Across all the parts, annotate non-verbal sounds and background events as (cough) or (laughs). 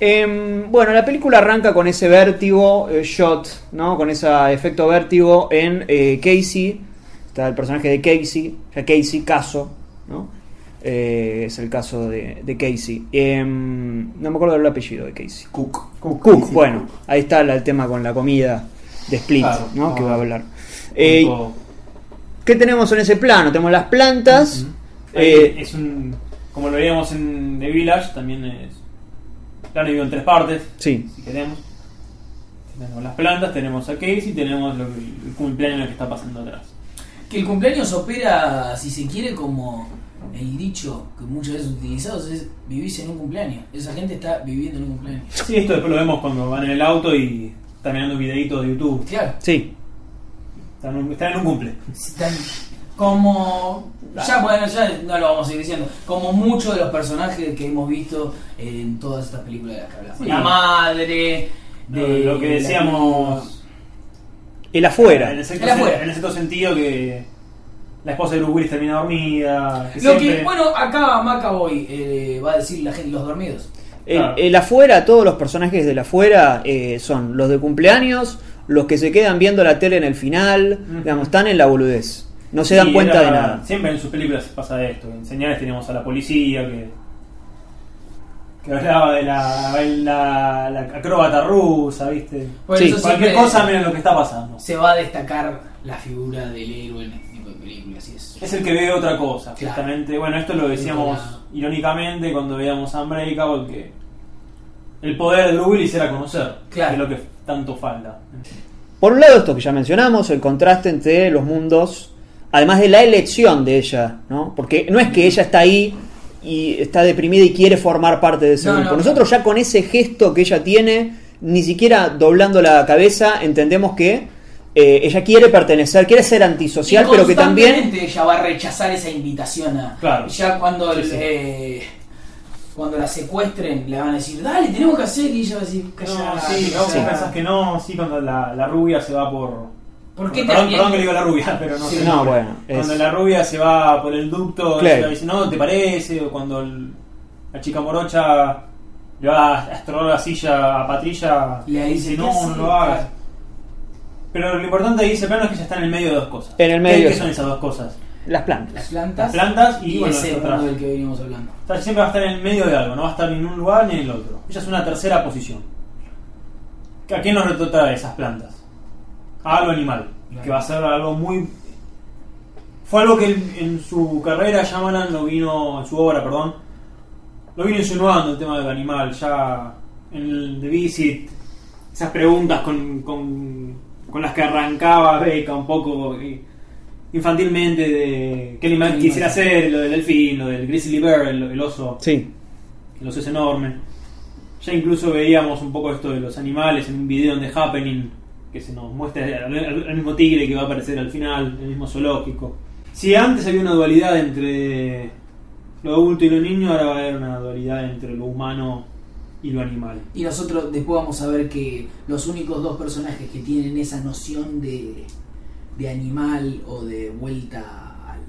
Em, bueno, la película arranca con ese vértigo eh, shot, ¿no? Con ese efecto vértigo en eh, Casey. Está el personaje de Casey, o sea, Casey, caso, ¿no? Eh, es el caso de, de Casey. Em, no me acuerdo del apellido de Casey. Cook. Cook, Casey bueno, Cook. ahí está el tema con la comida de Split, Claro, ¿no? Que va a hablar. Eh. ¿Qué tenemos en ese plano? Tenemos las plantas. Eh, es un. Como lo veíamos en The Village, también es. Plano dividido en tres partes, sí, si queremos. Tenemos las plantas, tenemos a Casey, tenemos lo, el cumpleaños que está pasando atrás. Que el cumpleaños opera, si se quiere, como el dicho que muchas veces utilizados es vivirse en un cumpleaños. Esa gente está viviendo en un cumpleaños. Sí, esto después lo vemos cuando van en el auto y están mirando videitos de YouTube. Claro. sí. Están en un, están en un cumple. Están como ya bueno ya no lo vamos a ir diciendo como muchos de los personajes que hemos visto en todas estas películas de las que hablamos Sí. la madre de lo que la- decíamos. El afuera. En el, cierto, El afuera. en el cierto sentido que la esposa de Bruce Willis termina dormida. Que lo siempre- que bueno acá Macaboy eh, va a decir la gente los dormidos El, Claro. el afuera, todos los personajes del afuera eh, son los de cumpleaños, los que se quedan viendo la tele en el final, Ujú. digamos, están en la boludez. No se Sí, dan cuenta era- de nada. Siempre en sus películas pasa esto. En señales tenemos a la policía que. que hablaba de la, la, la acróbata rusa, ¿viste? Por Sí, eso Cualquier cosa, miren lo que está pasando. se va a destacar la figura del héroe en este tipo de películas y es Es el que ve otra cosa, Claro. justamente. Bueno, esto lo decíamos Claro. irónicamente cuando veíamos Unbreakable, que el poder de Bruce Willis era conocer, Claro. que es lo que tanto falta. Por un lado, esto que ya mencionamos, el contraste entre los mundos, además de la elección de ella, ¿no? Porque no es que ella está ahí y está deprimida y quiere formar parte de ese No, grupo. no, Nosotros ya con ese gesto que ella tiene, ni siquiera doblando la cabeza, entendemos que eh, ella quiere pertenecer, quiere ser antisocial, pero que también... constantemente ella va a rechazar esa invitación a Claro. ya cuando Sí, el, sí. eh, cuando la secuestren le van a decir dale tenemos que hacer y ella va a decir No, sí, no, vos callate". pensás que no, sí, cuando la, la rubia se va por. ¿Por qué perdón, que le digo la rubia, (laughs) pero no Sí, sé. no, bueno, es- Cuando la rubia se va por el ducto, Claro. ella dice, no, ¿te parece? O cuando el- la chica morocha le va a estorbar la silla a Patricia, Le dice, no, ¿qué no lo hagas. Pero lo importante ahí ese plano es que ella está en el medio de dos cosas. En el medio ¿Qué, de son esas dos cosas? Las plantas. las plantas, Las plantas y, y, bueno, ese las otras. mundo del que venimos hablando O sea, siempre va a estar en el medio de algo, no va a estar ni en un lugar ni en el otro. Ella es una tercera posición. ¿A quién nos retrata esas plantas? A algo animal, Claro. que va a ser algo muy... Fue algo que en, en su carrera Shyamalan lo vino, en su obra, perdón, lo vino insinuando el tema del animal, ya en el The Visit, esas preguntas con, con, con las que arrancaba Beca un poco infantilmente de qué animal quisiera ser, lo del delfín, lo del grizzly bear, el, el oso, Sí. el oso es enorme. Ya incluso veíamos un poco esto de los animales en un video de Happening, que se nos al- al mismo tigre que va a aparecer al final, el mismo zoológico. Si antes había una dualidad entre lo adulto y lo niño, ahora va a haber una dualidad entre lo humano y lo animal. y nosotros después vamos a ver que los únicos dos personajes que tienen esa noción de, de animal o de vuelta al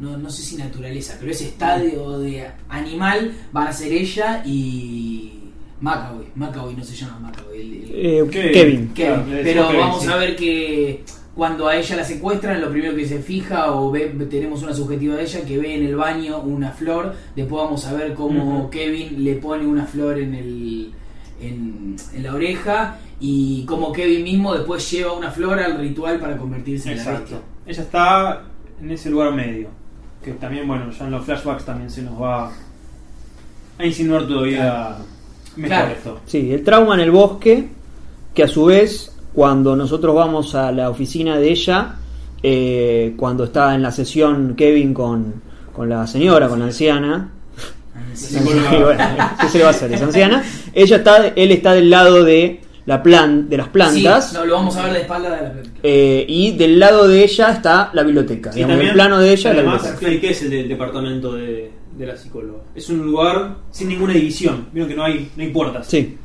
no, no sé si naturaleza pero ese estadio de animal van a ser ella y Macaboy Macaboy no se llama Macaboy el- el- Eh, Kevin. Kevin. Claro, pero Kevin, vamos sí. a ver que cuando a ella la secuestran, lo primero que se fija o ve, tenemos una subjetiva de ella que ve en el baño una flor. Después vamos a ver cómo. Kevin le pone una flor en el en, en la oreja y cómo Kevin mismo después lleva una flor al ritual para convertirse en la bestia. Exacto. Ella está en ese lugar medio. Que también, bueno, ya en los flashbacks también se nos va a insinuar todavía Claro. esto. Sí, el trauma en el bosque, que a su vez, cuando nosotros vamos a la oficina de ella, eh, cuando está en la sesión Kevin con, con la señora, con la anciana, Sí. (laughs) Sí, bueno. y bueno, ¿qué se le va a hacer? Es anciana, ella está, él está del lado de la plan, de las plantas. Sí, no, lo vamos a ver de espalda de la eh, y del lado de ella está la biblioteca. Digamos, también, el plano de ella es la además, biblioteca. ¿qué es el del departamento de, de la psicóloga? Es un lugar sin ninguna división. Vieron que no hay, no hay puertas. Sí,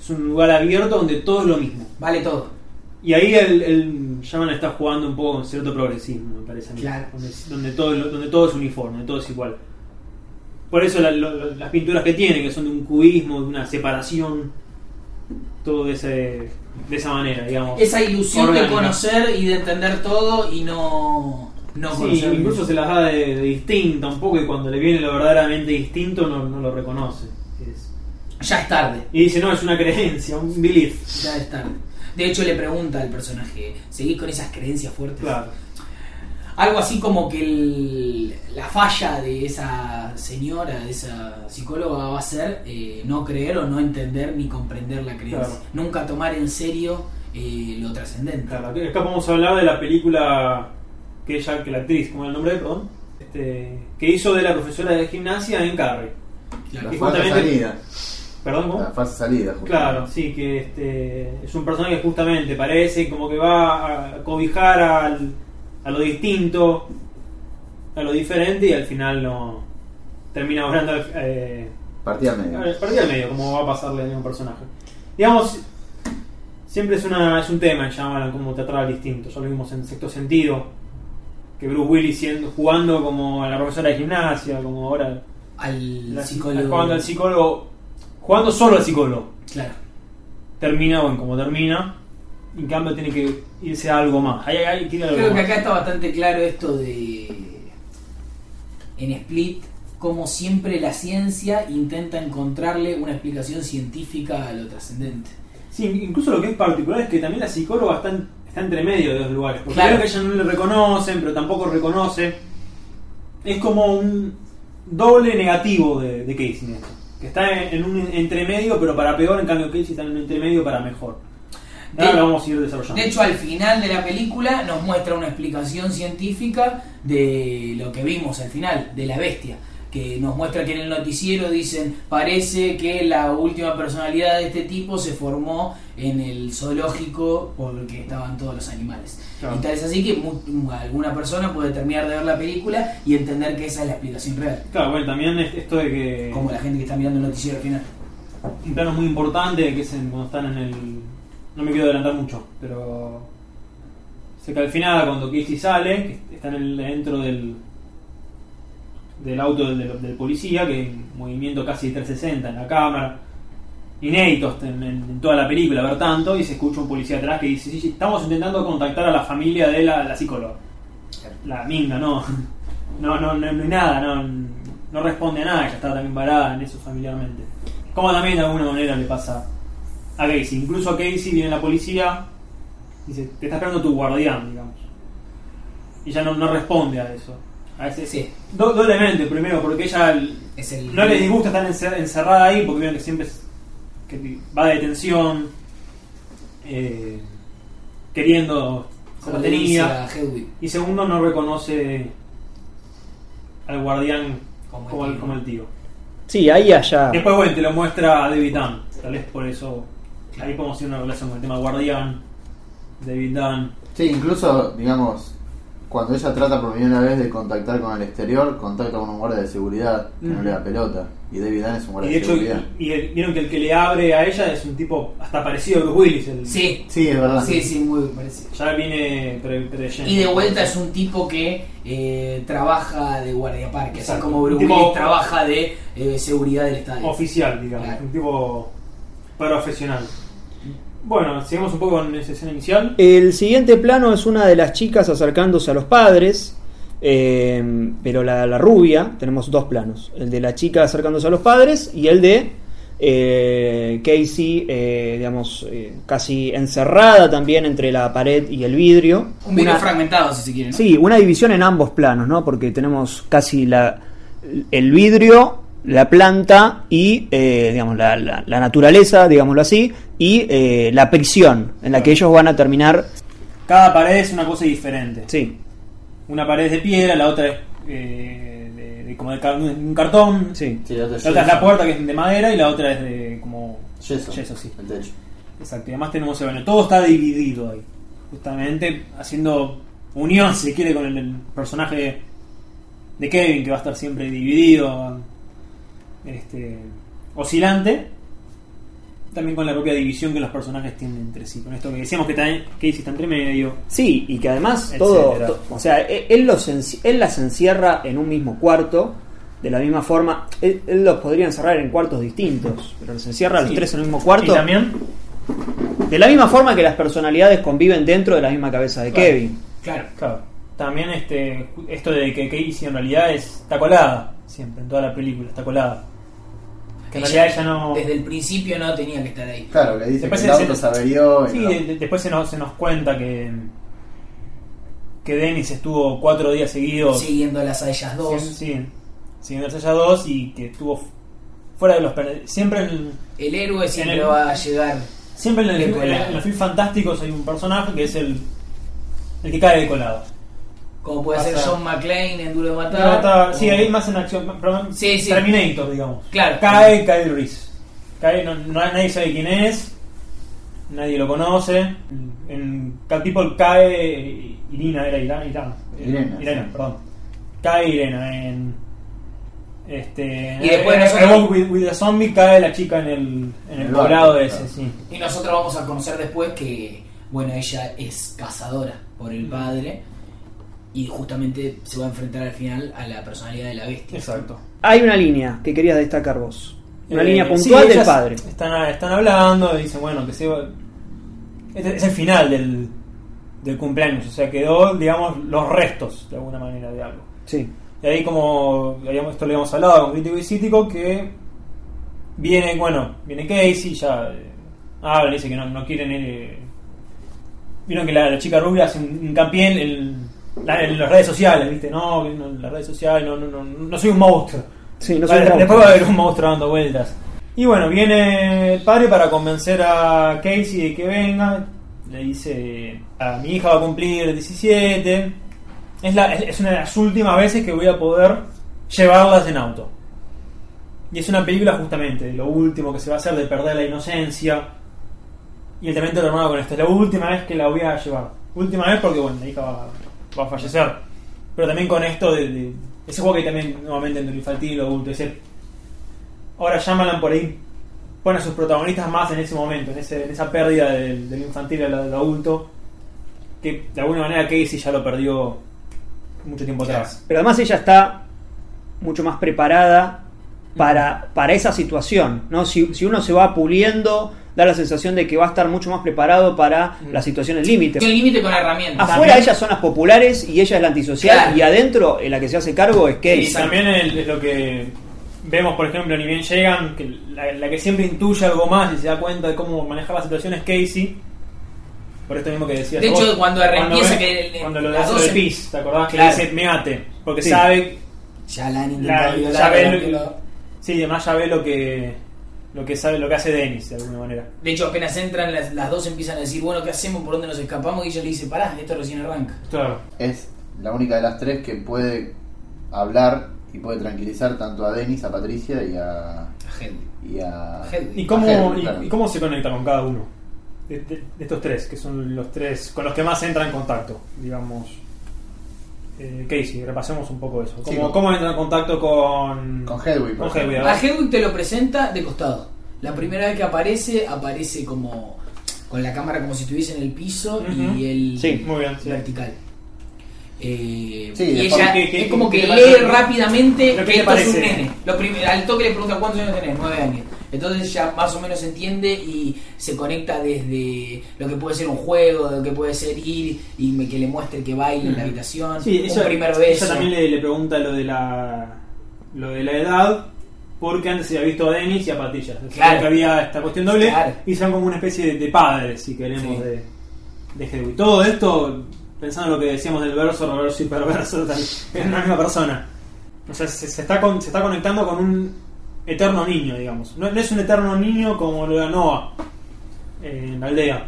Es un lugar abierto donde todo es lo mismo. Vale todo. Y ahí el, el Shaman está jugando un poco con cierto progresismo, me parece a mí. Claro. Donde, donde todo, donde todo es uniforme, donde todo es igual. Por eso la- lo- lo- las pinturas que tiene, que son de un cubismo, de una separación, todo de, ese, de esa manera, digamos. Esa ilusión Orgánica. de conocer y de entender todo y no, no Sí, incluso se las da de, de distinta un poco y cuando le viene lo verdaderamente distinto no, no lo reconoce. Es- Ya es tarde. y dice, no, es una creencia, un belief. Ya es tarde. De hecho, le pregunta al personaje: ¿seguís con esas creencias fuertes? Claro. Algo así como que el- la falla de esa señora, de esa psicóloga, va a ser eh, no creer o no entender ni comprender la creencia. Claro. Nunca tomar en serio eh, lo trascendente. Claro, acá acá podemos hablar de la película que ella, que la actriz, como es el nombre, perdón, este, que hizo de la profesora de gimnasia en Carrie. La falsa salida. Perdón, ¿cómo? La falsa salida, justamente. Claro, sí, que este, es un personaje que justamente parece como que va a cobijar al, a lo distinto, a lo diferente y al final no termina obrando eh, Partida media. a partir del medio, como va a pasarle a un personaje. Digamos, siempre es, una, es un tema en Shyamalan como tratar al distinto. Ya lo vimos en sexto sentido, que Bruce Willis siendo, jugando como la profesora de gimnasia, como ahora Al la- psicólogo. jugando al psicólogo, jugando solo al psicólogo Claro. termina bueno, como termina. En cambio tiene que irse a algo más. Tiene algo Creo que acá está bastante claro esto de. En Split, como siempre la ciencia intenta encontrarle una explicación científica a lo trascendente. Sí, incluso lo que es particular es que también la psicóloga está, en- está entre medio de los lugares. Porque Claro. creo que ella no le reconocen, pero tampoco reconoce. Es como un doble negativo de, de Casey. Que está en, en un entremedio, pero para peor. En cambio, Casey está en un entremedio para mejor. Ahora De- lo vamos a ir desarrollando. De hecho, al final de la película nos muestra una explicación científica de lo que vimos al final, de la bestia. Que nos muestra que en el noticiero dicen, parece que la última personalidad de este tipo se formó en el zoológico porque estaban todos los animales. Claro. Y tal es así que alguna persona puede terminar de ver la película y entender que esa es la explicación real. Claro, bueno, también es- esto de que. Como la gente que está mirando el noticiero al final. un plano muy importante que es en- cuando están en el. No me quiero adelantar mucho, pero. Sé que al final, cuando Casey sale, que está en el- dentro del. Del auto del, policía, que en movimiento casi 360 en la cámara, inéditos en, en- toda la película, ver tanto, y se escucha un policía atrás que dice: Sí, sí, estamos intentando contactar a la familia de la, psicóloga. La minga, no. (laughs) No, no, no, no hay nada, no, no responde a nada, ya está también parada en eso familiarmente. Como también de alguna manera le pasa a Casey. Incluso a Casey viene la policía, dice, te está esperando tu guardián, digamos. Y ya no, no responde a eso. A ese, Sí. do- doblemente, primero, porque ella l- Es el, no le disgusta estar encer- encerrada ahí, porque vieron que siempre es- que va de detención, eh, queriendo como. Y segundo, no reconoce al guardián Como el como el, tío. como el tío. Sí, ahí allá. Después, bueno, te lo muestra a David Dunn. Tal vez por eso ahí podemos hacer una relación con el tema guardián, David Dunn. Sí, incluso, digamos, cuando ella trata por primera vez de contactar con el exterior, contacta con un guardia de seguridad que no Ujú. le da pelota. Y David Dunn es un Y guardia de de, hecho, seguridad. y, y el- vieron que el que le abre a ella es un tipo hasta parecido a Bruce Willis. El, Sí, Sí, es verdad. sí, sí, muy parecido. Ya viene pre, preyendo. Y de vuelta es un tipo que eh, trabaja de guardiaparque, así Exacto. como Bruce tipo- Willis trabaja de eh, seguridad del estadio. Oficial, digamos. Claro. Un tipo profesional. Bueno, sigamos un poco con esa escena inicial. El siguiente plano es una de las chicas acercándose a los padres, eh, pero la, la rubia, tenemos dos planos, el de la chica acercándose a los padres y el de eh, Casey, eh, digamos, eh, casi encerrada también entre la pared y el vidrio. Un video Una- fragmentado, si se quiere. ¿no? Sí, una división en ambos planos, ¿no? Porque tenemos casi la, el vidrio, la planta y, eh, digamos, la, la- la naturaleza, digámoslo así, y eh, la prisión en la que ellos van a terminar. Cada pared es una cosa diferente. Sí, Una pared es de piedra, la otra es eh, de, de- como de car- un cartón. sí. Sí, la otra La otra es la puerta que es de madera y la otra es de como Yeso. yeso, sí. El techo. Exacto, y además tenemos el baño. Todo está dividido ahí. Justamente haciendo unión, si quiere, con el, el personaje de Kevin, que va a estar siempre dividido, este, oscilante. También con la propia división que los personajes tienen entre sí. Con esto que decíamos que está- Casey está entre medio. Sí, y que además Etcétera. todo, to- o sea, e- él, los él las encierra en un mismo cuarto De la misma forma, él, él los podría encerrar en cuartos distintos, pero los encierra a los Sí. tres en el mismo cuarto. Y también, De la misma forma que las personalidades conviven dentro de la misma cabeza de Claro. Kevin. Claro. claro, también este, esto de que Casey en realidad es, está colada, siempre, en toda la película, está colada. Que ella no... Desde el principio no tenía que estar ahí. Claro, le dice Después que el se- auto se- se averió. y Sí, no. de- de- después se nos, se nos cuenta que que Dennis estuvo cuatro días seguidos Siguiéndolas a ellas dos. Sí, sí, siguiendo a ellas dos y que estuvo fu- fuera de los siempre en, El héroe siempre el- va a llegar. siempre en, el- en- en los films fantásticos hay un personaje que es el el que cae de colado Como puede ser John McClane en Duro de Matar. O- sí hay más en acción Sí, sí. Terminator digamos Claro. cae Kyle Reese cae no, no- nadie sabe quién es nadie lo conoce en Cat People cae Irina era Irina Irina, Irena, Irena, sí. perdón cae Irena en este Y después en- nosotros- with, with the Zombie cae la chica en el, en el El poblado barco, ese claro. sí Y nosotros vamos a conocer después que, bueno, ella es cazadora por el padre y justamente se va a enfrentar al final a la personalidad de la bestia. exacto Hay una línea que querías destacar vos. Una Eh, línea sí, puntual del padre. Están, están hablando y dicen, bueno, que se va- Este es el final del, del cumpleaños, o sea, quedó, digamos, los restos, de alguna manera, de algo. Sí. Y ahí, como habíamos- esto lo habíamos hablado con Crítico y Cítico, que viene, bueno, viene Casey, ya eh, habla, dice que no, no quieren. Eh, Vieron que la, la chica rubia hace un hincapié en, el- la- en las redes sociales, ¿viste? No, no, en las redes sociales, no, no, no, no soy un monstruo. Sí, no soy Vale, un después monstruo. va a haber un monstruo dando vueltas. Y bueno, viene el padre para convencer a Casey de que venga. Le dice, a mi hija va a cumplir 17. Es, la, es una de las últimas veces que voy a poder llevarlas en auto. Y es una película justamente de lo último que se va a hacer, de perder la inocencia. Y el lo armaba con esto. Es la última vez que la voy a llevar. Última vez porque, bueno, la hija va, va a fallecer. Pero también con esto de, de- ese juego que también nuevamente entre infantil y lo adulto. Ese, ahora Shyamalan por ahí pone a sus protagonistas más en ese momento, en, ese, en esa pérdida del, del infantil al, al adulto. Que de alguna manera Casey ya lo perdió mucho tiempo atrás. Pero además ella está mucho más preparada para, para esa situación. ¿no? Si, si uno se va puliendo, da la sensación de que va a estar mucho más preparado para Mm. las situaciones límite. Tiene límite con herramientas. Afuera También- ellas son las populares y ella es la antisocial Claro. y adentro eh, la que se hace cargo es Y Casey. también el- es lo que vemos, por ejemplo, ni bien llegan, que la, la que siempre intuye algo más y se da cuenta de cómo manejar la situación es Casey. Por esto mismo que decías. De vos. hecho, cuando empieza ve- que el- Cuando lo del em- pis, ¿te acordás? Que Claro. le dice meate. Porque Sí. sabe Ya la han La- intentado ya violar. ve porque lo- lo- Sí, además ya ve lo que lo que sabe, lo que hace Dennis de alguna manera. De hecho, apenas entran, las, las dos empiezan a decir, bueno, ¿qué hacemos? ¿Por dónde nos escapamos? Y ella le dice, pará, esto recién arranca. Claro. Es la única de las tres que puede hablar y puede tranquilizar tanto a Dennis, a Patricia y a. A Hedwig. y a. Hedwig. ¿Y cómo, a Hedwig, y- claro. y cómo se conecta con cada uno? De, de- de estos tres, que son los tres con los que más entra en contacto, digamos. Eh, Casey, repasemos un poco eso. ¿Cómo, Sí, cómo entra en contacto con. Con Hedwig, Con Hedwig, a. Hedwig te lo presenta de costado. La primera vez que aparece, aparece como con la cámara como si estuviese en el piso y el Sí, muy bien, sí. vertical. Eh, Sí, y ella es como que lee parece- rápidamente que esto es un nene. Al toque le preguntan cuántos años tenés, nueve años. Entonces ya más o menos entiende y se conecta desde lo que puede ser un juego, lo que puede ser ir y me- que le muestre que baila en la habitación, Sí, un ella, primer beso. ella también le, le pregunta lo de la lo de la edad porque antes se había visto a Dennis y a sea, Claro. que había esta cuestión doble Claro. y son como una especie de, de padres, si queremos, Sí. de, de Hedwig. Todo esto, pensando en lo que decíamos del verso, reverso y perverso, tal, es (laughs) una misma persona. O sea, se, se está con- se está conectando con un eterno niño, digamos. No, no es un eterno niño como lo de Noah en la aldea.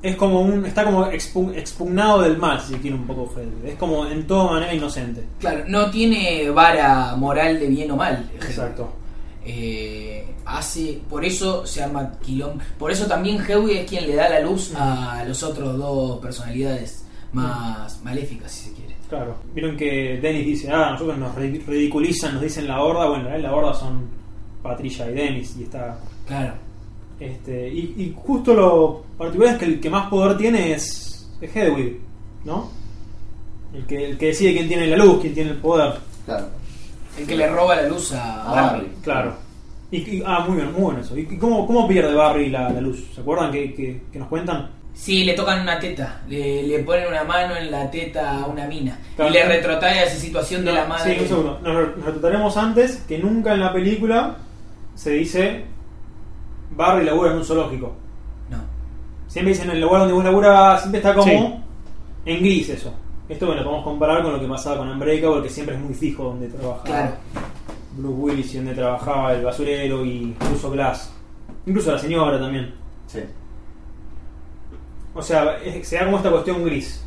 Es como un. está como expu- expugnado del mal, si quiere un poco. Es como en toda manera inocente. Claro, no tiene vara moral de bien o mal. Exacto. Eh, hace, por eso se arma quilombo. Por eso también Hedwig es quien le da la luz a los otros dos personalidades más maléficas, si se quiere. Claro. Vieron que Dennis dice, ah, nosotros nos ri- ridiculizan, nos dicen la horda. Bueno, en la horda son Patricia y Dennis y está. Claro. Este, y, y justo lo particular es que el que más poder tiene es, es Hedwig, ¿no? El que, el que decide quién tiene la luz, quién tiene el poder. Claro. El que le roba la luz a A Barry. Barry. Claro. Y, y- ah, muy bien, muy bueno eso. ¿Y cómo, cómo pierde Barry la, la luz? ¿Se acuerdan que, que- que nos cuentan? Sí, le tocan una teta, le, le ponen una mano en la teta a una mina Claro. y le retrotrae a esa situación de la madre. Sí, un segundo. Nos, nos retrataremos antes que nunca en la película se dice Barry labura en un zoológico. No. Siempre dicen el lugar donde vos laburás, siempre está como Sí. en gris eso. Esto bueno, lo podemos comparar con lo que pasaba con Unbreakable, que siempre es muy fijo donde trabajaba Claro. Bruce Willis y donde trabajaba el basurero y incluso Glass. Incluso la señora también. Sí. O sea, se da como esta cuestión gris.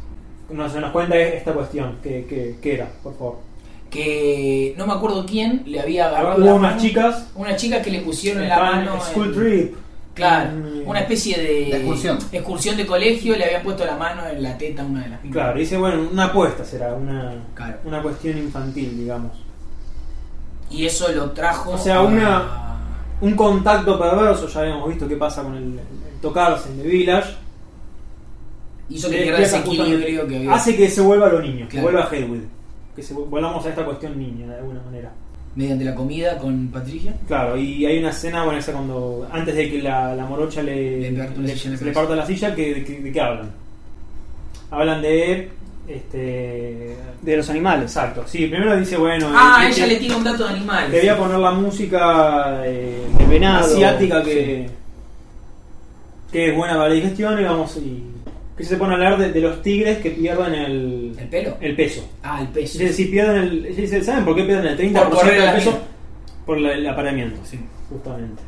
No se nos cuenta esta cuestión. ¿Qué, qué, qué era, por favor? Que no me acuerdo quién le había agarrado Hubo la unas chicas. Una chica que le pusieron la estaban mano. en School en- Trip. Claro, Mm. una especie de, De excursión. excursión de colegio, le habían puesto la mano en la teta a una de las minas. Claro, dice, bueno, una apuesta será, una, Claro. una cuestión infantil, digamos. Y eso lo trajo. O sea, a- una- Un contacto perverso, ya habíamos visto qué pasa con el, el tocarse en The Village. Hizo que Le pierda ese equilibrio que había. Hace que se vuelva a los niños, que vuelva a Hedwig. Que se, volvamos a esta cuestión niña, de alguna manera. Mediante la comida con Patricia. Claro, y hay una escena, bueno, esa cuando antes de que la, la morocha le, Le parta la le cabeza. parta la silla, que, de, que- de qué hablan? Hablan de. Este. De los animales. Exacto, sí, primero dice, bueno. Ah, eh, ella le tira un dato de animales. Le voy a poner la música eh, venado. asiática que, que es buena para la digestión y vamos y que se pone a hablar de, de los tigres que pierden el, ¿El pelo? el peso. Ah, el peso. Es decir, pierden el, ¿saben por qué pierden el 30% Por del peso? Por la- el apareamiento, sí, justamente.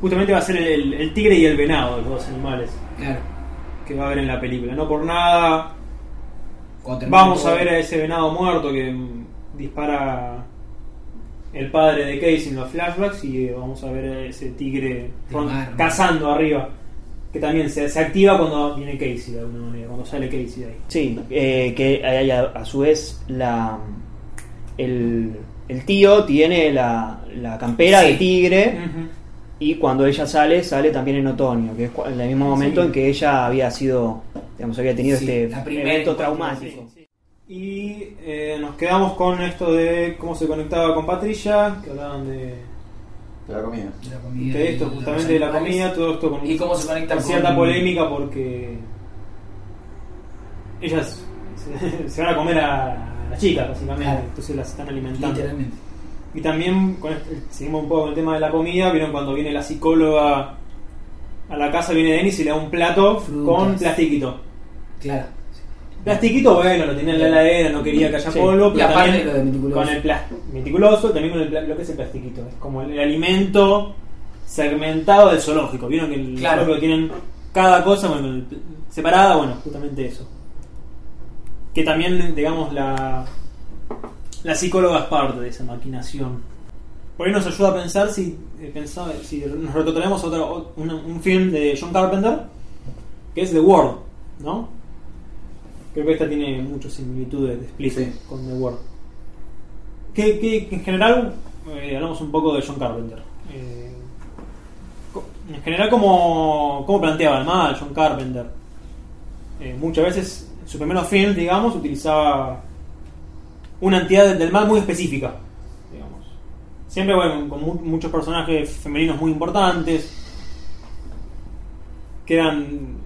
Justamente va a ser el, el tigre y el venado, los dos animales Claro. que va a haber en la película. No por nada Vamos a ver a ese venado muerto que mm, dispara el padre de Casey en los flashbacks y vamos a ver a ese tigre cazando arriba. Que también se, se activa cuando viene Casey de alguna manera, cuando sale Casey de ahí. Sí, eh, que hay a, a su vez la el, el tío tiene la, la campera Sí. de tigre y cuando ella sale, sale también en otoño, que es en el mismo momento Sí. en que ella había sido, digamos, había tenido Sí, este evento traumático. Y eh, nos quedamos con esto de cómo se conectaba con Patricia, que hablaban de, De la comida. De la comida. de esto, justamente de la comida, todo esto con Y cómo se conecta con con cierta polémica porque ellas se, (laughs) se van a comer a la chica básicamente Claro. entonces las están alimentando Literalmente. y también con este- seguimos un poco con el tema de la comida vieron cuando viene la psicóloga a la casa viene Denis y le da un plato Frutas. con plastiquito Claro. Plastiquito bueno lo tenía en la heladera no quería que haya Sí. polvo Y pero aparte también lo de meticuloso. con el plástico meticuloso también con el lo que es el plastiquito es como el, el alimento segmentado del zoológico vieron que el Claro. zoológico tienen cada cosa bueno, separada bueno justamente eso que también digamos la la psicóloga es parte de esa maquinación por ahí nos ayuda a pensar si eh, pensaba- si nos retrotraemos a otro, un film de John Carpenter que es The World ¿no? Creo que esta tiene muchas similitudes de Split Sí. con The World. Que, que- que en general eh, hablamos un poco de John Carpenter. Eh, en general como, como planteaba el mal John Carpenter Eh, muchas veces en sus primeros films digamos utilizaba una entidad del mal muy específica digamos. Siempre bueno con mu- muchos personajes femeninos muy importantes que eran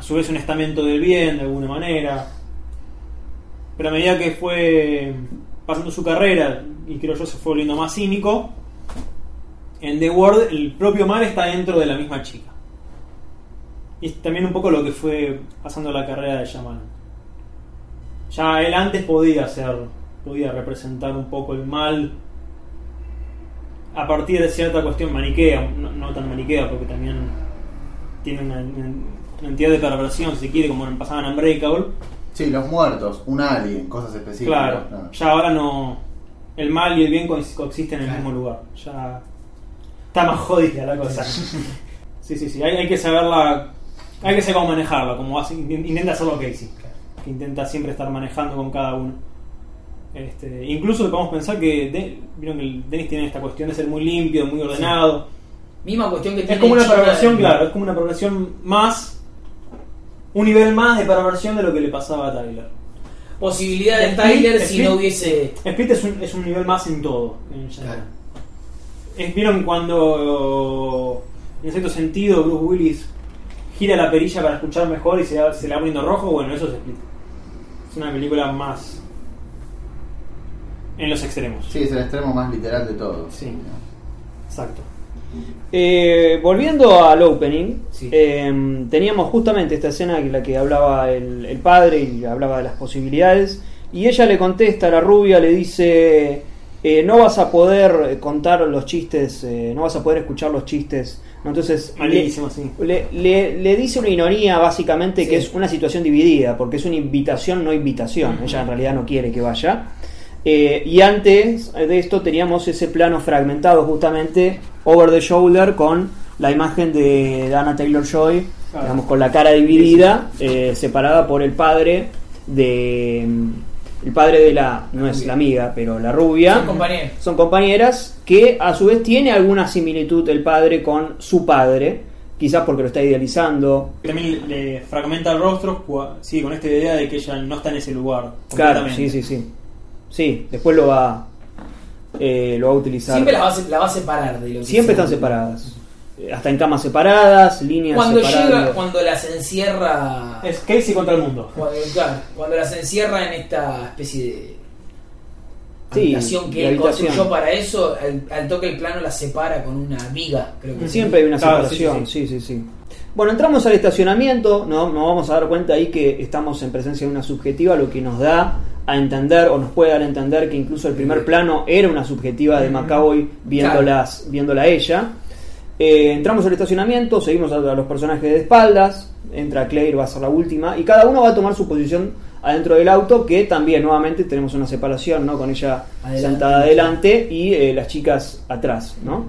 a su vez un estamento del bien de alguna manera. Pero a medida que fue pasando su carrera y creo yo se fue volviendo más cínico en The World el propio mal está dentro de la misma chica. Y es también un poco lo que fue pasando la carrera de Shyamalan. Ya él antes podía ser podía representar un poco el mal a partir de cierta cuestión maniquea no, no tan maniquea porque también tiene una entidad de perversión si se quiere como pasaba en Unbreakable Sí, los muertos, un alien, cosas específicas. Claro, claro. ya ahora no. El mal y el bien co- coexisten en el Claro. mismo lugar. Ya está más jodida la cosa. (laughs) Sí, sí, sí. Hay, hay que saberla. Hay que saber cómo manejarla, como hace- inten- intenta hacerlo Casey. Que intenta siempre estar manejando con cada uno. Este, incluso podemos pensar que. De- Vieron que el Dennis tiene esta cuestión de ser muy limpio, muy ordenado. Misma cuestión que tiene Es como una de- claro, es como una perversión más. Un nivel más de perversión de lo que le pasaba a Tyler. posibilidad de Split- Tyler si Split- no hubiese. Split es un, es un nivel más en todo. en general. Claro. Es- ¿Vieron cuando, en cierto sentido, Bruce Willis gira la perilla para escuchar mejor y se, se le va poniendo rojo? Bueno, eso es Split. Es una película más en los extremos. Sí, es el extremo más literal de todo. Sí. Exacto. Eh, volviendo al opening, Sí. eh, teníamos justamente esta escena en la que hablaba el, el padre y hablaba de las posibilidades. Y ella le contesta a la rubia, le dice: eh, No vas a poder contar los chistes, eh, no vas a poder escuchar los chistes. Entonces, le, sí. le, le- le dice una ironía básicamente que es una situación dividida, porque es una invitación, no invitación. Ella en realidad no quiere que vaya. Eh, y antes de esto teníamos ese plano fragmentado justamente over the shoulder con la imagen de Anna Taylor Joy, Claro. digamos con la cara dividida, eh, separada por el padre de el padre de la no es la amiga, pero la rubia. Son compañeros. Son compañeras que a su vez tiene alguna similitud el padre con su padre, quizás porque lo está idealizando. También le fragmenta el rostro, sí, con esta idea de que ella no está en ese lugar. Claro, sí, sí, sí. Sí, después lo va eh, lo va a utilizar. Siempre la va, a, se- la va a separar de lo que Siempre sea. están separadas. Eh, Hasta en camas separadas, líneas Cuando separadas. llega, cuando las encierra. Es Casey contra el mundo. Cuando, claro, cuando las encierra en esta especie de Sí, habitación que él habitación. construyó para eso, al, al toque el plano la separa con una viga, creo que Siempre hay una Claro, separación, sí, sí, sí, sí. Bueno, entramos al estacionamiento, ¿no? nos vamos a dar cuenta ahí que estamos en presencia de una subjetiva, lo que nos da a entender o nos puede dar a entender que incluso el primer plano era una subjetiva de McAvoy viéndolas, viéndola a ella. Eh, entramos al estacionamiento, seguimos a, a los personajes de espaldas, entra Claire, va a ser la última, y cada uno va a tomar su posición adentro del auto, que también nuevamente tenemos una separación, ¿no? Con ella Adelante. sentada adelante y eh, las chicas atrás, ¿no?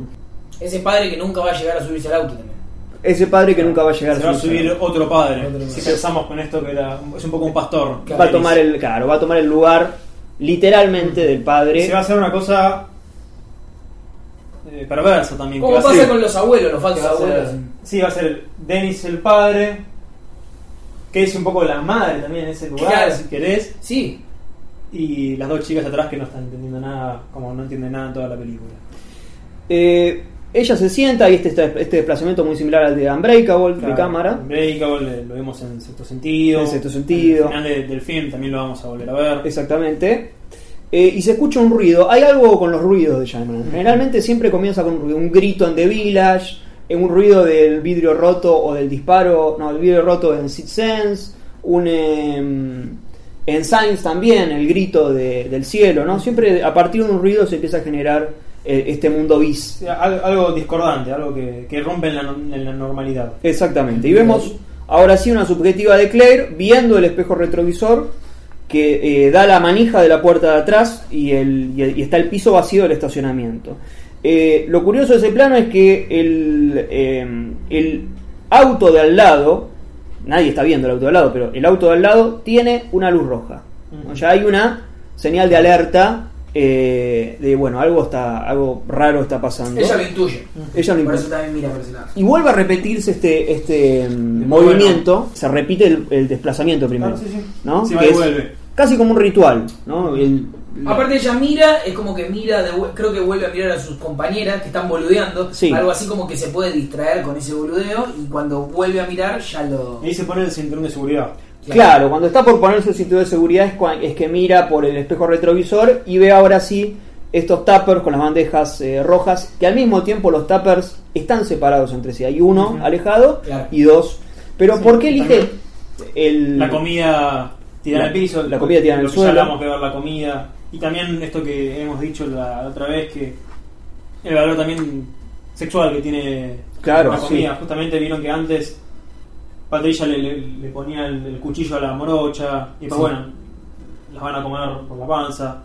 Ese padre que nunca va a llegar a subirse al auto también. Ese padre que nunca va a llegar Se va a subir auto. otro padre. Otro si pensamos con esto que era, es un poco un pastor. va a tomar el claro va a tomar el lugar literalmente del padre Se va a hacer una cosa eh, perversa también. a pasa ser- con los abuelos, los falsos a ser- abuelos. sí, va a ser Dennis el padre, que es un poco la madre también en ese lugar, Claro. si querés, Sí, y las dos chicas atrás que no están entendiendo nada, como no entienden nada en toda la película. Eh, ella se sienta y este, este desplazamiento muy similar al de Unbreakable de Claro, cámara Unbreakable, lo vemos en cierto sentido. En sentido. Al final de- del film también lo vamos a volver a ver. exactamente Eh, y se escucha un ruido hay algo con los ruidos de Shyamalan generalmente siempre comienza con un ruido un grito en The Village eh, un ruido del vidrio roto o del disparo no el vidrio roto en Sixth Sense un em, en Signs también el grito de- del cielo no siempre a partir de un ruido se empieza a generar eh, este mundo bis Sí, algo discordante, algo que, que rompe en la, no- en la normalidad. Exactamente. Y vemos ahora sí una subjetiva de Claire viendo el espejo retrovisor que eh, da la manija de la puerta de atrás y, el, y, el- y está el piso vacío del estacionamiento. Eh, lo curioso de ese plano es que el, eh, el auto de al lado, nadie está viendo el auto de al lado, pero el auto de al lado tiene una luz roja. Ujú. Ya hay una señal de alerta eh, de, bueno, algo, está, algo raro está pasando. ella lo intuye. Ella lo Por intuye. eso también mira por ese lado. Y vuelve a repetirse este, este mm, movimiento, se repite el, el desplazamiento primero, Ah, sí, sí. ¿no? Sí, Que va y es vuelve. casi como un ritual, ¿no? El- Aparte ella mira, es como que mira, de creo que vuelve a mirar a sus compañeras que están boludeando, Sí. algo así como que se puede distraer con ese boludeo y cuando vuelve a mirar ya lo... Y ahí se pone el cinturón de seguridad. Claro, cuando está por ponerse el cinturón de seguridad es, es que mira por el espejo retrovisor y ve ahora sí estos tuppers con las bandejas eh, rojas, que al mismo tiempo los tuppers están separados entre sí. Hay uno alejado y dos. Pero Sí, ¿por qué elige el... La comida tirada al piso. la comida tirada en lo el que ya suelo. hablamos de ver la comida. Y también esto que hemos dicho la, la otra vez, que el valor también sexual que tiene Claro, la comida. sí. Justamente vieron que antes Patricia le, le- le ponía el, el cuchillo a la morocha y pues Sí. bueno, las van a comer por la panza.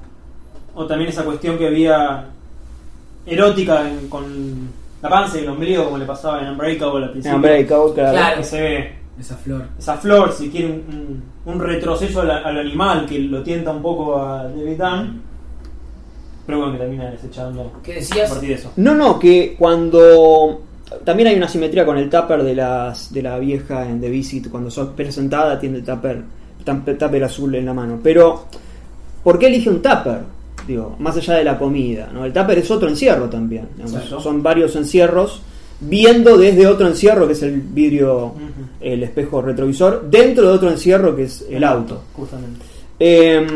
O también esa cuestión que había erótica en- con la panza y el ombligo, como le pasaba en Unbreakable al en principio. Unbreakable, claro. Claro. Que se ve Esa flor. esa flor, si quiere un, un- un retroceso al, al animal que lo tienta un poco a David Dunn, pero bueno, que termina desechando ¿Qué a decías? partir de eso. No, no, que cuando. También hay una simetría con el tupper de, las, de la vieja en The Visit. Cuando sos presentada, tiene el tupper tupper azul en la mano. Pero, ¿por qué elige un tupper? Digo, más allá de la comida, ¿no? El tupper es otro encierro también. digamos. Son varios encierros, viendo desde otro encierro, que es el vidrio, el espejo retrovisor, dentro de otro encierro, que es el auto. Justamente. Eh,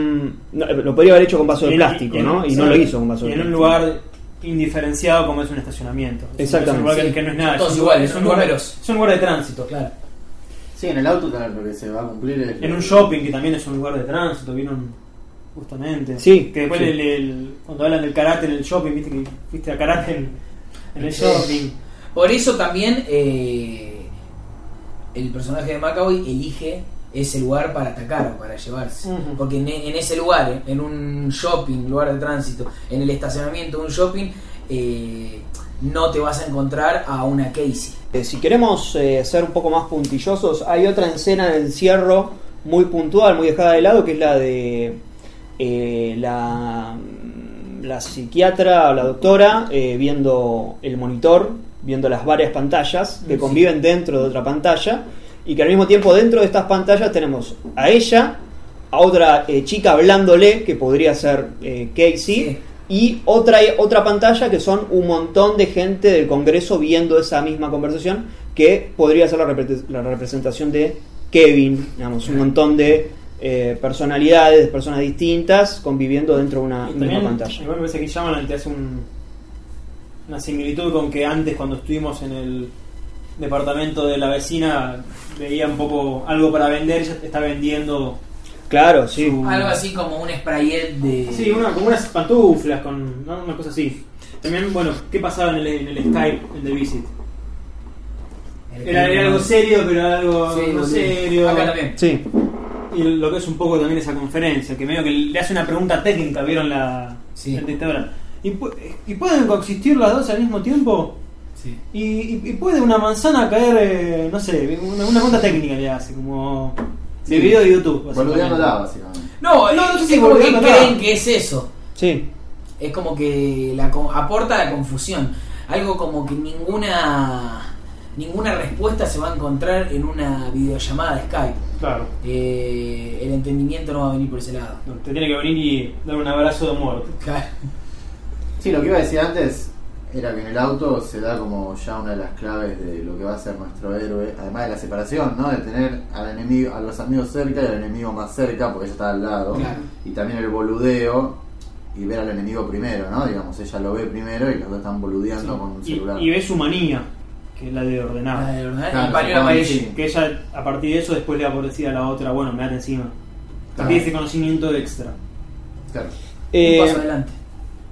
no, lo podría haber hecho con vaso de plástico, y ¿no? Y no lo hizo con vaso de en un plástico. lugar indiferenciado como es un estacionamiento. Exactamente. Es un lugar que, Sí. que no es nada. Todos es un lugar- iguales, es un son lugar, números. es un lugar de tránsito. Claro. Sí, en el auto también lo que se va a cumplir es. En un shopping que también es un lugar de tránsito, vieron justamente. Sí, Que después sí. el- el- cuando hablan del karate en el shopping, viste que viste a karate en, en el shopping. Por eso también eh, el personaje de Macaboy elige ese lugar para atacar o para llevarse. Porque en, en ese lugar, eh, en un shopping, lugar de tránsito, en el estacionamiento de un shopping, eh, no te vas a encontrar a una Casey. Eh, si queremos eh, ser un poco más puntillosos, hay otra escena de encierro muy puntual, muy dejada de lado, que es la de eh, la, la psiquiatra o la doctora eh, viendo el monitor, viendo las varias pantallas que Sí. conviven dentro de otra pantalla y que al mismo tiempo dentro de estas pantallas tenemos a ella, a otra eh, chica hablándole, que podría ser eh, Casey, Sí. y otra, otra pantalla que son un montón de gente del Congreso viendo esa misma conversación, que podría ser la, repre- la representación de Kevin, digamos, un montón de eh, personalidades, de personas distintas conviviendo dentro de una misma pantalla. igual me parece que te hace un, una similitud con que antes cuando estuvimos en el departamento de la vecina veía un poco algo para vender, ella está vendiendo Claro, sí. su- Algo así como un sprayet de. Sí, una, como unas pantuflas, con ¿no? una cosa así. También, bueno, ¿qué pasaba en el, en el Skype, en The Visit? Era, era algo serio, pero era algo Sí, no serio. Acá también. Sí, Y lo que es un poco también esa conferencia, que medio que le hace una pregunta técnica, ¿vieron la, Sí. la? ¿Y, ¿Y pueden coexistir las dos al mismo tiempo? Sí. ¿Y, y- y puede una manzana caer, eh, no sé, una, una pregunta técnica le hace, como de Sí. video de YouTube? básicamente. Boludeándola, básicamente. No, No, no sé es si como que creen que es eso. sí. Es como que la aporta la confusión. Algo como que ninguna ninguna respuesta se va a encontrar en una videollamada de Skype. Claro. Eh, el entendimiento no va a venir por ese lado. Te tiene que venir y dar un abrazo de muerte. Claro. Sí, lo que iba a decir antes era que en el auto se da como ya una de las claves de lo que va a ser nuestro héroe, además de la separación, ¿no? De tener al enemigo, a los amigos cerca y al enemigo más cerca, porque ella está al lado. Claro. Y también el boludeo y ver al enemigo primero, ¿no? Digamos, ella lo ve primero y los dos están boludeando con un Y, celular. y ve su manía, que es la de ordenar. La de ordenar, Claro, el pañuelo sí. Que ella, a partir de eso, después le va por decir a la otra, bueno, me date encima. Claro. Tiene ese conocimiento extra. Claro. Eh, Un paso adelante.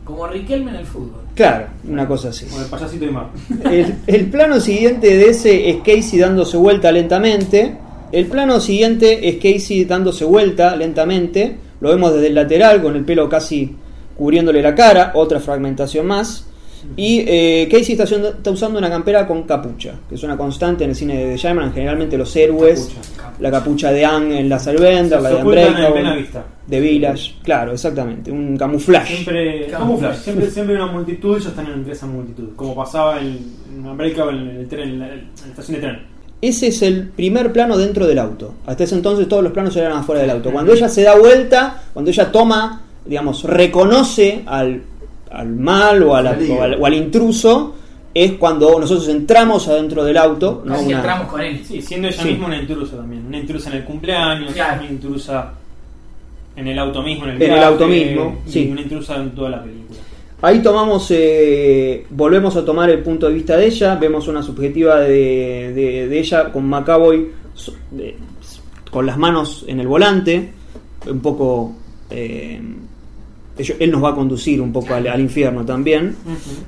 Como Riquelme en el fútbol. claro, una cosa así. Como el payasito de mar. (laughs) El, el plano siguiente de ese es Casey dándose vuelta lentamente. El plano siguiente es Casey dándose vuelta lentamente. Lo vemos desde el lateral con el pelo casi cubriéndole la cara. Otra fragmentación más. Y eh, Casey está, haciendo- está usando una campera con capucha, que es una constante en el cine de Shyamalan. Generalmente los héroes, Capucha. la capucha de Anne en la Salvender, la de Unbreakable, de Village. Claro, exactamente, un camuflaje. Siempre, Camuflaje. siempre, siempre hay una multitud ellos están entre esa multitud. Como pasaba en, en Unbreakable en el tren, en la, en la estación de tren. Ese es el primer plano dentro del auto. Hasta ese entonces todos los planos eran afuera del auto. Cuando ella se da vuelta, cuando ella toma, digamos, reconoce al, al mal o, a la- Peligro. o al, o al intruso, es cuando nosotros entramos adentro del auto. ¿no? Una- entramos con él. Sí, siendo ella Sí. misma una intrusa también. Una intrusa en el cumpleaños, Claro. una intrusa en el auto mismo, en el, En el viaje, auto mismo, y sí. una intrusa en toda la película. Ahí tomamos, eh, volvemos a tomar el punto de vista de ella, vemos una subjetiva de, de- de ella con Macaboy de- con las manos en el volante, un poco... eh, él nos va a conducir un poco al, al infierno también.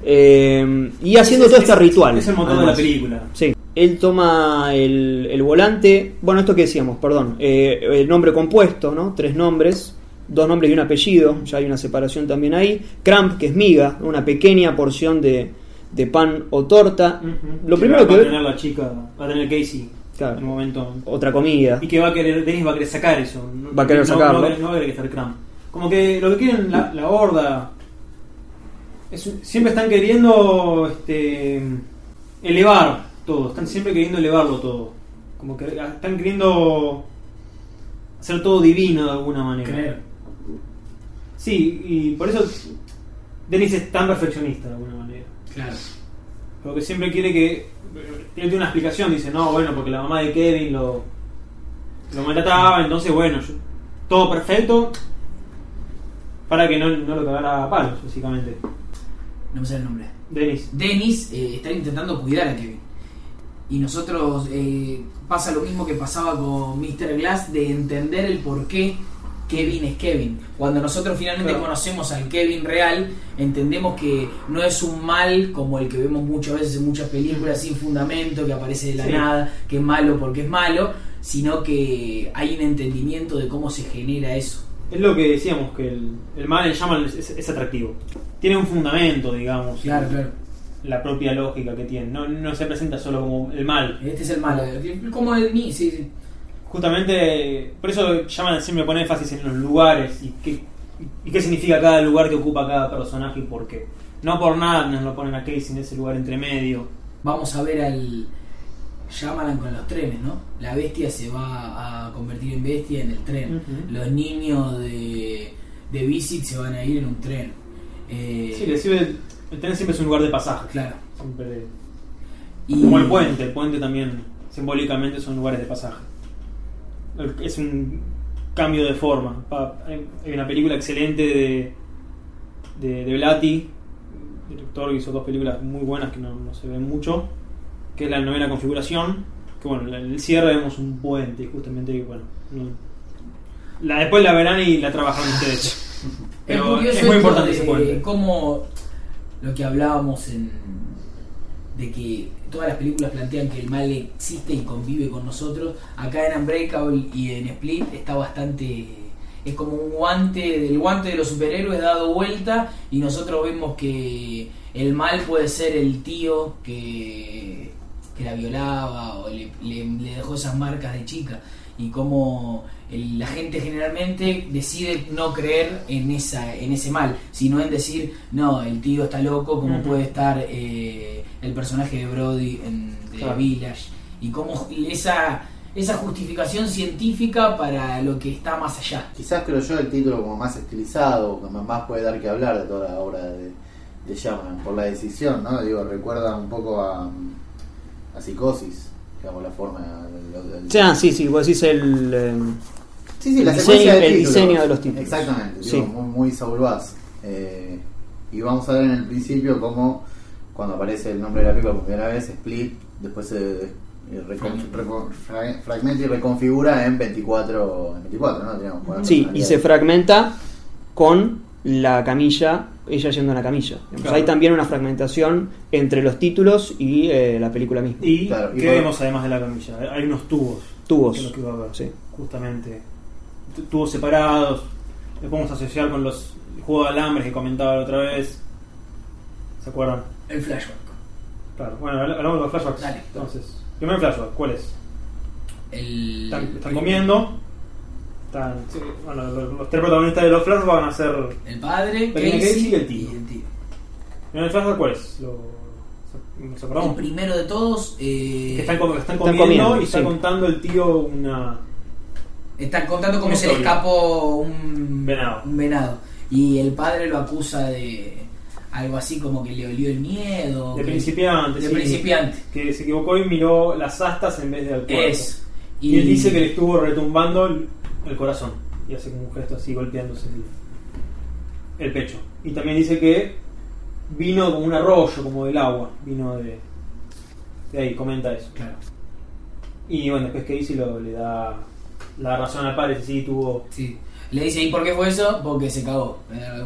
Eh, y haciendo Es- todo es- este ritual. Es el motor de la película. Sí. Él toma el, el volante. Bueno, esto que decíamos, perdón. eh, el nombre compuesto, ¿no? Tres nombres. Dos nombres y un apellido. Ya hay una separación también ahí. Cramp, que es miga, una pequeña porción de, de pan o torta. Lo Que primero va que a ve- tener la chica, va a tener Casey Claro. en un momento. Otra comida. Y que va a querer, Dennis va a querer sacar eso. Va a querer no- sacarlo. No, va a querer- no va a querer que estar Cramp. Como que lo que quieren la, la horda. es- siempre están queriendo este, elevar. todo, están siempre queriendo elevarlo todo. Como que están queriendo. hacer todo divino de alguna manera. Creer. Sí, y por eso Dennis es tan perfeccionista de alguna manera. Claro. Porque siempre quiere que. Él tiene una explicación, dice, no, bueno, porque la mamá de Kevin lo, lo maltrataba, entonces, bueno, yo- todo perfecto para que no, no lo cagara a palos, básicamente. No me sale el nombre. Dennis. Dennis eh, está intentando cuidar a Kevin. Y nosotros eh, pasa lo mismo que pasaba con Mr. Glass de entender el por qué Kevin es Kevin. Cuando nosotros finalmente Claro. conocemos al Kevin real, entendemos que no es un mal como el que vemos muchas veces en muchas películas sin fundamento, que aparece de la Sí. nada, que es malo porque es malo, sino que hay un entendimiento de cómo se genera eso. Es lo que decíamos, que el, el mal en Shaman es, es- atractivo. Tiene un fundamento, digamos. Claro, claro. La propia lógica que tiene. No, no se presenta solo como el mal. Este es el malo. Como el ni, sí, sí. Justamente, por eso Shaman siempre pone énfasis en los lugares y qué, y qué significa cada lugar que ocupa cada personaje y por qué. No por nada nos lo ponen a Casey en ese lugar entre medio. vamos a ver al Shyamalan con los trenes, ¿no? La bestia se va a convertir en bestia en el tren. Los niños de, de Visit se van a ir en un tren. Eh, Sí, le sirve- el tren siempre es un lugar de pasaje. Claro. Siempre- Y, Como el puente, el puente también simbólicamente son lugares de pasaje. Es un cambio de forma. Hay una película excelente de, de, de Blati, director que hizo dos películas muy buenas que no, no se ven mucho, que es la novena configuración. Que bueno, en el cierre vemos un puente, justamente que bueno. no- la, después la verán y la trabajan ustedes. (laughs) es Pero es muy importante ese puente. cómo lo que hablábamos en de que todas las películas plantean que el mal existe y convive con nosotros. Acá en Unbreakable y en Split está bastante es como un guante del guante de los superhéroes dado vuelta y nosotros vemos que el mal puede ser el tío que, que la violaba o le, le- le dejó esas marcas de chica y cómo el- la gente generalmente decide no creer en esa en ese mal sino en decir no el tío está loco como puede estar eh, el personaje de Brody en The Claro. Village y cómo esa esa justificación científica para lo que está más allá Quizás creo yo el título como más estilizado, que más puede dar que hablar de toda la obra de, de Shyamalan, por la decisión, ¿no? Digo, recuerda un poco a, a Psicosis, digamos, la forma del... del- O sea, sí, sí, vos decís el. eh, Sí, sí, la el secuencia diseño- de el diseño de los títulos. Exactamente, Sí. digo, muy, muy Saul Bass. Eh, y vamos a ver en el principio cómo cuando aparece el nombre de la película por primera vez, Split, después se eh, fragmenta y reconfigura en 24, en 24 ¿no? Teníamos cuatro Sí, y se fragmenta con la camilla, ella yendo en la camilla. Digamos, Claro. Hay también una fragmentación entre los títulos y eh, la película misma. Y Claro, y ¿qué vemos además de la camilla? Hay unos tubos. Tubos. Que es lo que va a ver. Sí. Justamente. Tu- Tubos separados. Le podemos asociar con los juegos de alambres que comentaba la otra vez. ¿Se acuerdan? el flashback Claro. Bueno, habl- hablamos de los flashbacks. Dale. Entonces, primer flashback, ¿cuál es? el Están, están comiendo. Están, sí, bueno, los, los tres protagonistas de los flashbacks van a ser. el padre Casey, Casey y el tío. tío. ¿Primer flashback cuál es? Lo, ¿Se el primero de todos eh, Que están, están Están comiendo, comiendo, y está sí. contando el tío una. Están contando cómo se le escapó un Venado. un venado. Y el padre lo acusa de algo así como que le olió el miedo. De que- principiante. De sí. principiante. Que se equivocó y miró las astas en vez del cuerpo. Es. Y, él dice que le estuvo retumbando el, corazón. Y hace como un gesto así golpeándose el, el pecho. Y también dice que vino como un arroyo, como del agua. Vino de. De ahí, comenta eso. Claro. Y bueno, después Casey lo, le da la razón al padre, sí, tuvo. Sí. Le dice, ¿y por qué fue eso? Porque se cagó.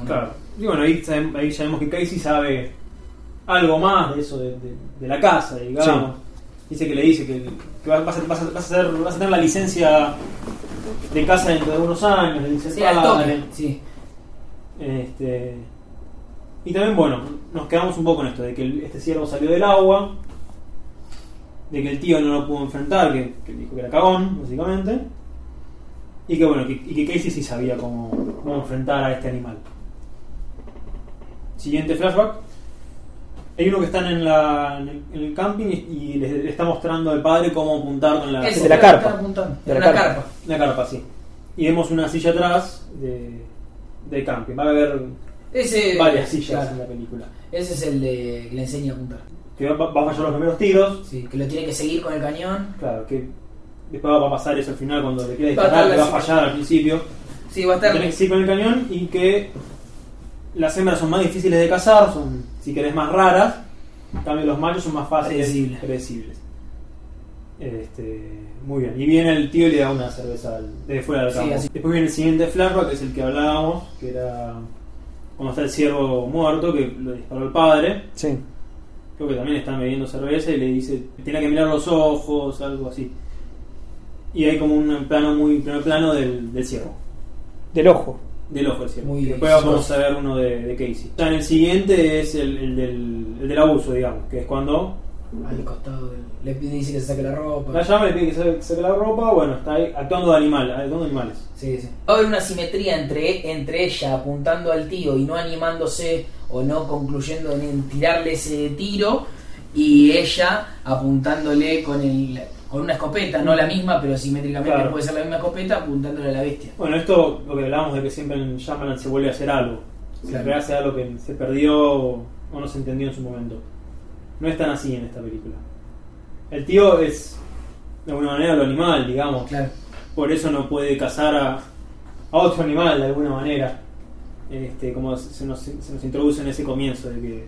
Claro. Y bueno, ahí, sabem- ahí sabemos que Casey sabe algo más de eso, de, de- de la casa, digamos. Dice que le dice que, que vas a, vas a- vas a hacer- vas a tener la licencia de casa dentro de unos años, le dice Sí, padre. Este, y también, bueno, nos quedamos un poco en esto, de que el- este ciervo salió del agua, de que el tío no lo pudo enfrentar, que, que dijo que era cagón, básicamente, y que bueno, que, y que Casey sí sabía cómo, cómo enfrentar a este animal. Siguiente flashback. Hay uno que están en, la, en, el, en el camping y, le, le está mostrando al padre cómo apuntar con la, Eso, de la carpa. De la Una carpa. carpa. la carpa, sí. y vemos una silla atrás de, de camping. Va a haber Ese, varias sillas claro, en la película. Ese es el de que le enseña a apuntar. Que va, va a fallar los primeros tiros, Sí, que lo tiene que seguir con el cañón. claro, que después va a pasar eso al final cuando le quiera Va a disparar, que va a la- fallar al principio. Sí, va a estar. Tiene que seguir con el cañón y que las hembras son más difíciles de cazar, son, si querés, más raras. En cambio, los machos son más fáciles Predecibles. predecibles. Este, muy bien. Y viene el tío y le da una cerveza al- desde fuera del Sí, campo. así. Después viene el siguiente flashback, que es el que hablábamos, que era cuando está el ciervo muerto, que lo disparó el padre. Sí. Creo que también están bebiendo cerveza y le dice, tiene que mirar los ojos, algo así. Y hay como un plano muy, primer plano del, del ciervo. Del ojo. Del ojo del ciervo. Muy Después bien. vamos a ver uno de, de Casey. Ya en el siguiente es el, el del, el del abuso, digamos, que es cuando Al costado del- Le pide dice que se saque la ropa. la llama le pide que se saque la ropa, bueno, está ahí actuando de animal, actuando de animales. Sí, sí. Va a haber una simetría entre, entre ella apuntando al tío y no animándose o no concluyendo en tirarle ese tiro y ella apuntándole con el con una escopeta, no la misma, pero simétricamente Claro. puede ser la misma escopeta apuntándole a la bestia. Bueno, esto lo que hablábamos de que siempre en Shyamalan se vuelve a hacer algo. Siempre Claro. hace algo que se perdió o no se entendió en su momento. No es tan así en esta película. El tío es, de alguna manera, lo animal, digamos. Claro. Por eso no puede cazar a, a otro animal de alguna manera. Este, como se nos, se nos introduce en ese comienzo de que,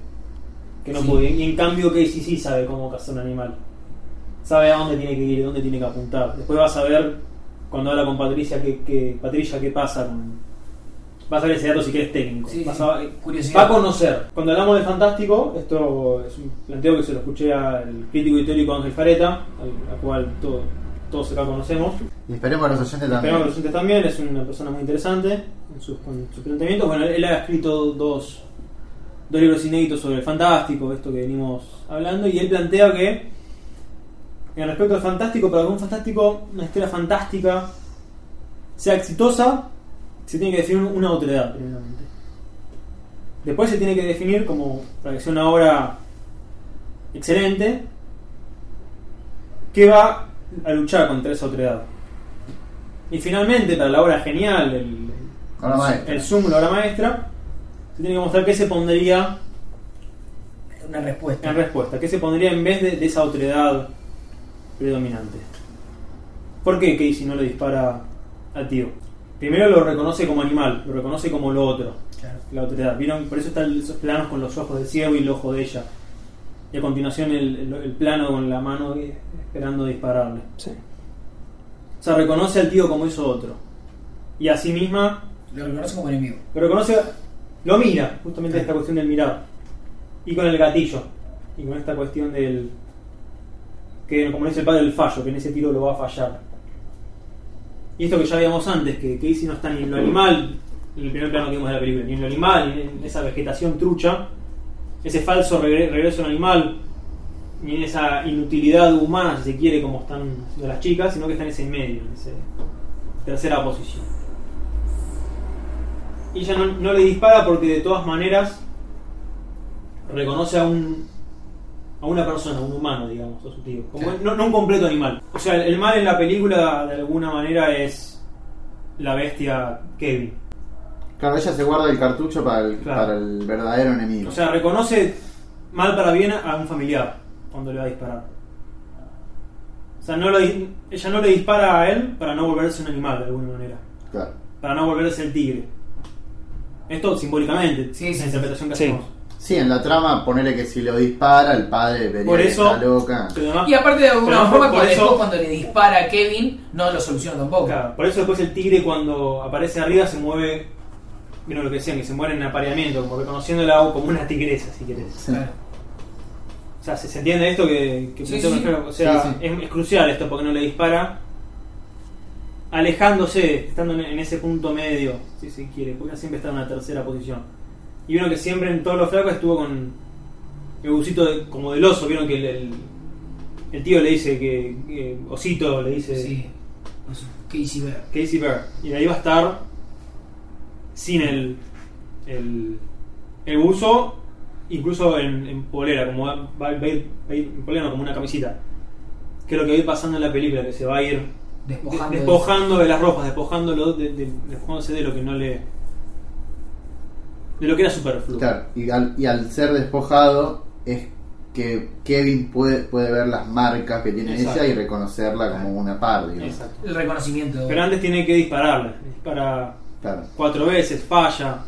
que no Sí. puede. Y en cambio Casey sí sabe cómo cazar un animal. Sabe a dónde tiene que ir, dónde tiene que apuntar. Después vas a ver, cuando habla con Patricia, que, que Patricia qué pasa con... Vas a ver ese dato si quieres técnico. Sí, Vas a- Curiosidad. va a conocer. Cuando hablamos de Fantástico, esto es un planteo que se lo escuché al crítico y teórico Ángel Fareta, al, al cual todo- todos acá conocemos. Y esperemos a los oyentes Esperamos que también. los oyentes también, es una persona muy interesante en sus, con sus planteamientos. Bueno, él ha escrito dos, dos libros inéditos sobre el fantástico, esto que venimos hablando, y él plantea que, en respecto al fantástico, para que un fantástico, una historia fantástica, sea exitosa, se tiene que definir una otredad, primeramente. Después se tiene que definir como, para que sea una obra excelente, que va a luchar contra esa otredad. Y finalmente, para la obra genial, el, Obra el Zoom, la obra maestra, se tiene que mostrar qué se pondría Una respuesta. en respuesta, qué se pondría en vez de, de esa otredad predominante. ¿Por qué Casey no le dispara al tío? Primero lo reconoce como animal, lo reconoce como lo otro, Claro. la otredad. ¿Vieron? Por eso están esos planos con los ojos del ciervo y el ojo de ella. Y a continuación el, el- el plano con la mano esperando dispararle. Sí. O sea, reconoce al tío como eso otro. Y a sí misma Lo reconoce como enemigo. lo reconoce, lo mira, justamente esta cuestión del mirar. Y con el gatillo. Y con esta cuestión del. Que como dice el padre, el fallo, que en ese tiro lo va a fallar. Y esto que ya veíamos antes, que Casey no está ni en lo animal, en el primer plano que vimos de la película, ni en lo animal, ni en esa vegetación trucha, ese falso regre- regreso al animal, ni en esa inutilidad humana, si se quiere, como están las chicas, sino que está en ese medio, en esa tercera posición. Y ella no le dispara porque de todas maneras reconoce a un a una persona, a un humano, digamos, a su tío. Como Claro. no, no un completo animal. O sea, el mal en la película de alguna manera es la bestia Kevin. Claro, ella se guarda el cartucho para el, Claro. para el verdadero enemigo. O sea, reconoce mal para bien a un familiar cuando le va a disparar. O sea, no lo di- ella no le dispara a él para no volverse un animal de alguna manera. Claro. Para no volverse el tigre. Esto simbólicamente, Sí, sí, la interpretación que sí. hacemos. Sí, en la trama ponele que si lo dispara, el padre vería Por que está loca. Y aparte de alguna Pero forma, por cuando, eso- después cuando le dispara a Kevin, no lo soluciona tampoco. Claro, por eso después el tigre cuando aparece arriba se mueve, vieron lo que decían, que se muere en apareamiento, como reconociéndola como una tigresa, si querés. Sí. Claro. O sea, ¿se, se entiende esto que, que Sí, planteó sí. Alfredo? O sea, Sí, sí. Es, es crucial esto porque no le dispara alejándose, estando en, en ese punto medio, si se quiere, porque siempre está en una tercera posición. Y vieron que siempre en todos los flacos estuvo con el busito de- como del oso, vieron que el, el, el tío le dice que, que Osito le dice Sí. Eso. Casey Bear. Casey Bear. Y de ahí va a estar sin el, el, el buzo, incluso en, en polera, como va, va a ir, va ir en polera, no, como una camisita. Que es lo que va a ir pasando en la película, que se va a ir Despojando de- de- despojando de las ropas, despojándolo de, de- despojándose de lo que no le. De lo que era superfluo. Claro, y al, y al ser despojado es que Kevin puede, puede ver las marcas que tiene Exacto. ella y reconocerla como una par, digamos. Exacto. El reconocimiento. Pero antes tiene que dispararle. Dispara Claro. cuatro veces, falla.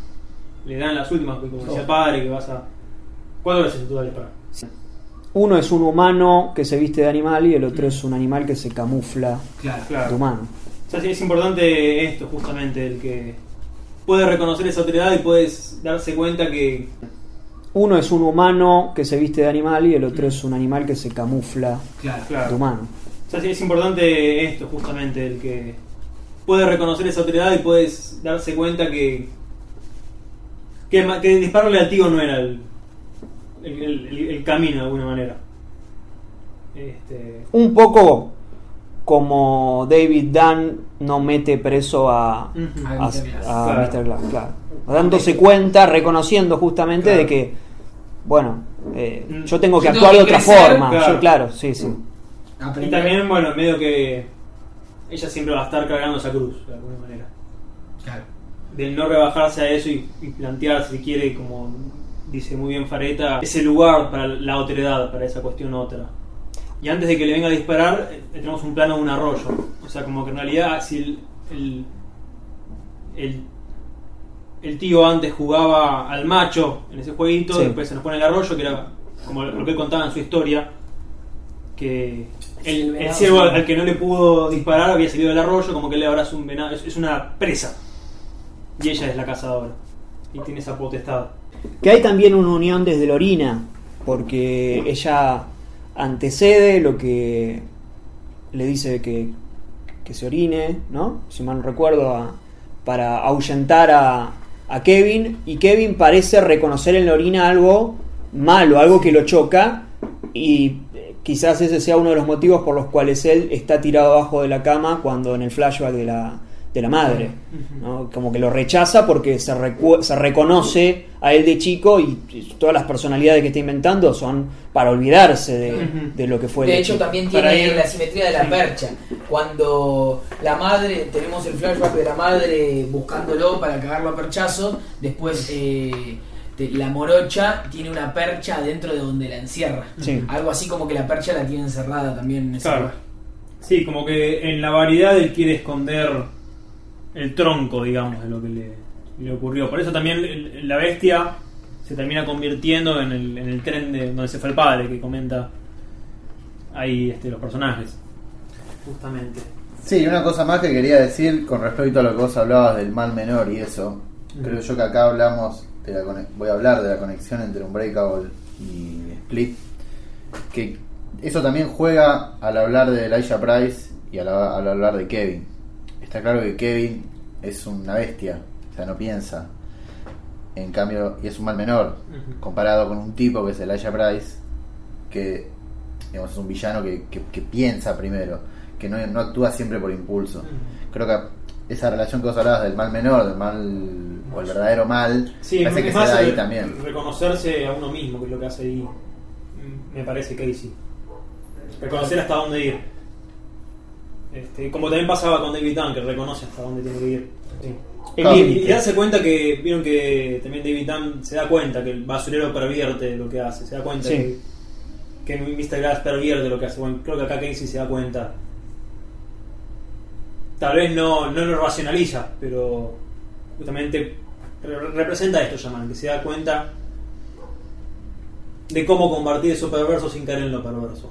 Le dan las últimas, como decía el padre, que vas a. Cuatro veces en total disparar. Uno es un humano que se viste de animal y el otro es un animal que se camufla Claro. de Claro. humano. O sea, sí, es importante esto, justamente, el que puede reconocer esa autoridad y puedes darse cuenta que. Uno es un humano que se viste de animal y el otro es un animal que se camufla Claro. de Claro. humano. O sea, sí, es importante esto, justamente, el que puede reconocer esa autoridad y puedes darse cuenta que. que, que dispararle al tío no era el, el, el- el camino de alguna manera. Este, Un poco como David Dunn no mete preso a. Glass. a Claro. Mr. Glass, claro. Dándose cuenta, reconociendo justamente Claro. de que, bueno, eh, Mm. yo tengo que Yo actuar de tengo otra crecer, forma. claro. Yo, claro, sí, sí. Y también, bueno, medio que ella siempre va a estar cargando esa cruz, de alguna manera. Claro. De no rebajarse a eso y, y plantear, si quiere, como dice muy bien Fareta, ese lugar para la otredad, para esa cuestión otra. Y antes de que le venga a disparar, eh, tenemos un plano de un arroyo. O sea, como que en realidad, si el, el, el, el tío antes jugaba al macho en ese jueguito, Sí. después se nos pone el arroyo, que era como lo que él contaba en su historia, que el, el al, al que no le pudo disparar había salido del arroyo, como que él ahora es un venado, es, es una presa. Y ella es la cazadora. Y tiene esa potestad. Que hay también una unión desde la orina, porque ella antecede lo que le dice que, que se orine, ¿no? Si mal no recuerdo, a- para ahuyentar a, a Kevin, y Kevin parece reconocer en la orina algo malo, algo que lo choca, y eh, quizás ese sea uno de los motivos por los cuales él está tirado abajo de la cama cuando en el flashback de la, de la madre. ¿no? Como que lo rechaza porque se, recu- se reconoce a él de chico y, y todas las personalidades que está inventando son para olvidarse de, lo que fue De de hecho, chico. también tiene ir- la simetría de la Sí. percha. Cuando la madre, tenemos el flashback de la madre buscándolo para cagarlo a perchazo, después eh, la morocha tiene una percha dentro de donde la encierra. Sí. Algo así como que la percha la tiene encerrada también en ese Claro. lugar. Sí, como que en la variedad él quiere esconder el tronco, digamos, de lo que le, le ocurrió. Por eso también el- la bestia se termina convirtiendo en el, en el tren de donde se fue el padre, que comenta ahí este, los personajes. Justamente. Sí, una cosa más que quería decir con respecto a lo que vos hablabas del mal menor y eso. Ujú. Creo yo que acá hablamos, de la cone- voy a hablar de la conexión entre Unbreakable y Split. Que eso también juega al hablar de Elijah Price y al, al hablar de Kevin. Está claro que Kevin es una bestia, o sea, no piensa. En cambio, y es un mal menor, comparado con un tipo que es Elijah Price, que digamos, es un villano que, que- que piensa primero, que no, no actúa siempre por impulso. Creo que esa relación que vos hablabas del mal menor, del mal o el verdadero mal, Sí, parece es que se da ahí también. reconocerse a uno mismo, que es lo que hace ahí, me parece Casey. Reconocer hasta dónde ir. Este, como también pasaba con David Dunn, que reconoce hasta dónde tiene que ir. Sí. Claro. Y, y darse cuenta que, vieron que también David Dunn se da cuenta que el basurero pervierte lo que hace, se da cuenta Sí. que, que Mr. Glass pervierte lo que hace. Bueno, creo que acá Casey se da cuenta. Tal vez no, no lo racionaliza, pero justamente re- representa esto, llaman, que se da cuenta de cómo combatir eso perverso sin caer en lo perverso.